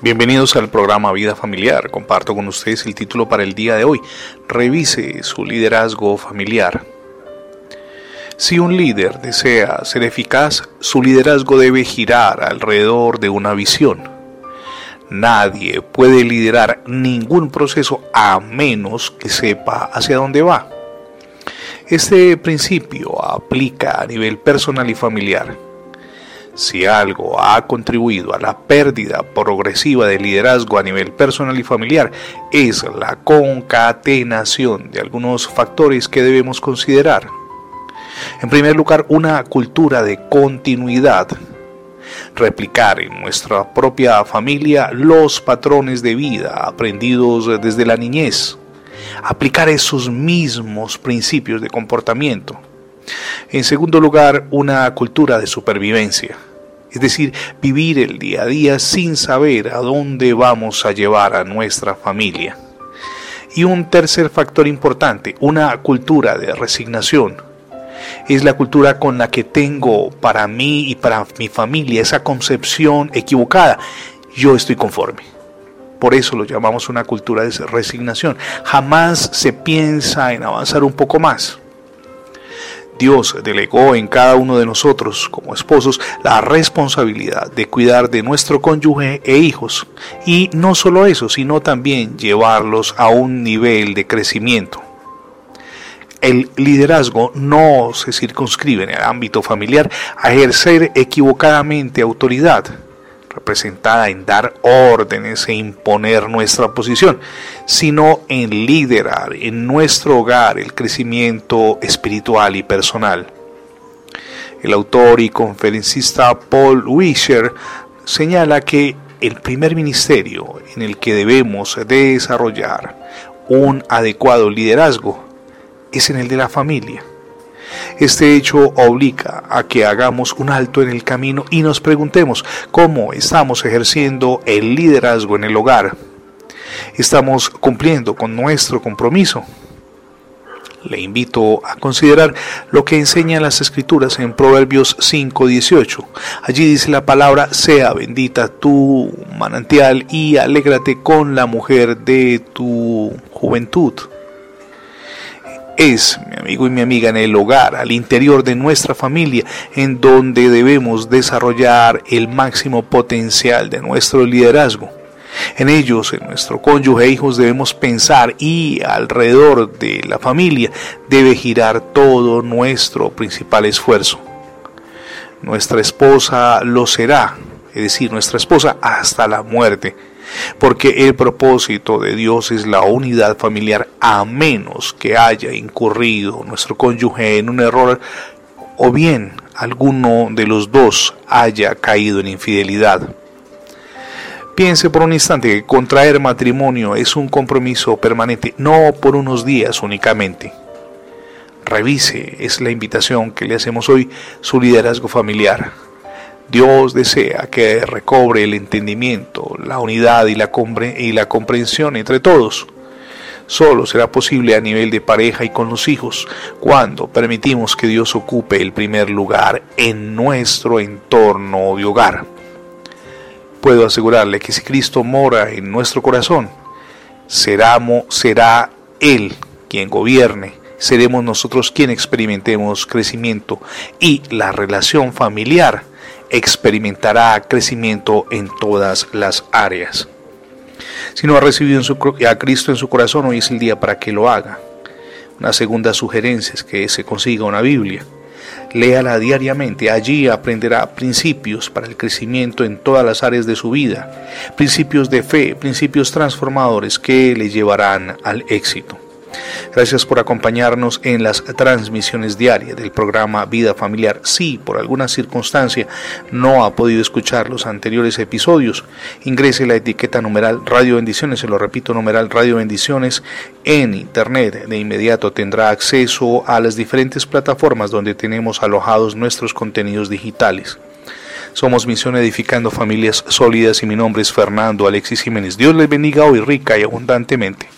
Bienvenidos al programa Vida Familiar. Comparto con ustedes el título para el día de hoy. Revise su liderazgo familiar. Si un líder desea ser eficaz, su liderazgo debe girar alrededor de una visión. Nadie puede liderar ningún proceso a menos que sepa hacia dónde va. Este principio aplica a nivel personal y familiar. Si algo ha contribuido a la pérdida progresiva de liderazgo a nivel personal y familiar, es la concatenación de algunos factores que debemos considerar. En primer lugar, una cultura de continuidad. Replicar en nuestra propia familia los patrones de vida aprendidos desde la niñez. Aplicar esos mismos principios de comportamiento en segundo lugar, una cultura de supervivencia, es decir, vivir el día a día sin saber a dónde vamos a llevar a nuestra familia. Y un tercer factor importante, una cultura de resignación. Es la cultura con la que tengo para mí y para mi familia esa concepción equivocada. Yo estoy conforme. Por eso lo llamamos una cultura de resignación. Jamás se piensa en avanzar un poco más. Dios delegó en cada uno de nosotros como esposos la responsabilidad de cuidar de nuestro cónyuge e hijos. Y no solo eso, sino también llevarlos a un nivel de crecimiento. El liderazgo no se circunscribe en el ámbito familiar a ejercer equivocadamente autoridad representada en dar órdenes e imponer nuestra posición, sino en liderar en nuestro hogar el crecimiento espiritual y personal. El autor y conferencista Paul Wisher señala que el primer ministerio en el que debemos desarrollar un adecuado liderazgo es en el de la familia. Este hecho obliga a que hagamos un alto en el camino y nos preguntemos cómo estamos ejerciendo el liderazgo en el hogar. ¿Estamos cumpliendo con nuestro compromiso? Le invito a considerar lo que enseñan las escrituras en Proverbios 5:18. Allí dice la palabra, sea bendita tu manantial y alégrate con la mujer de tu juventud es, mi amigo y mi amiga, en el hogar, al interior de nuestra familia, en donde debemos desarrollar el máximo potencial de nuestro liderazgo. En ellos, en nuestro cónyuge e hijos debemos pensar y alrededor de la familia debe girar todo nuestro principal esfuerzo. Nuestra esposa lo será, es decir, nuestra esposa hasta la muerte porque el propósito de Dios es la unidad familiar a menos que haya incurrido nuestro cónyuge en un error o bien alguno de los dos haya caído en infidelidad. Piense por un instante que contraer matrimonio es un compromiso permanente, no por unos días únicamente. Revise, es la invitación que le hacemos hoy, su liderazgo familiar Dios desea que recobre el entendimiento, la unidad y la, y la comprensión entre todos. Solo será posible a nivel de pareja y con los hijos cuando permitimos que Dios ocupe el primer lugar en nuestro entorno de hogar. Puedo asegurarle que si Cristo mora en nuestro corazón, será, será Él quien gobierne, seremos nosotros quien experimentemos crecimiento y la relación familiar experimentará crecimiento en todas las áreas. Si no ha recibido a Cristo en su corazón, hoy es el día para que lo haga. Una segunda sugerencia es que se consiga una Biblia. Léala diariamente, allí aprenderá principios para el crecimiento en todas las áreas de su vida, principios de fe, principios transformadores que le llevarán al éxito. Gracias por acompañarnos en las transmisiones diarias del programa Vida Familiar. Si por alguna circunstancia no ha podido escuchar los anteriores episodios, ingrese la etiqueta numeral Radio Bendiciones, se lo repito, numeral Radio Bendiciones en Internet. De inmediato tendrá acceso a las diferentes plataformas donde tenemos alojados nuestros contenidos digitales. Somos Misión Edificando Familias Sólidas y mi nombre es Fernando Alexis Jiménez. Dios les bendiga hoy rica y abundantemente.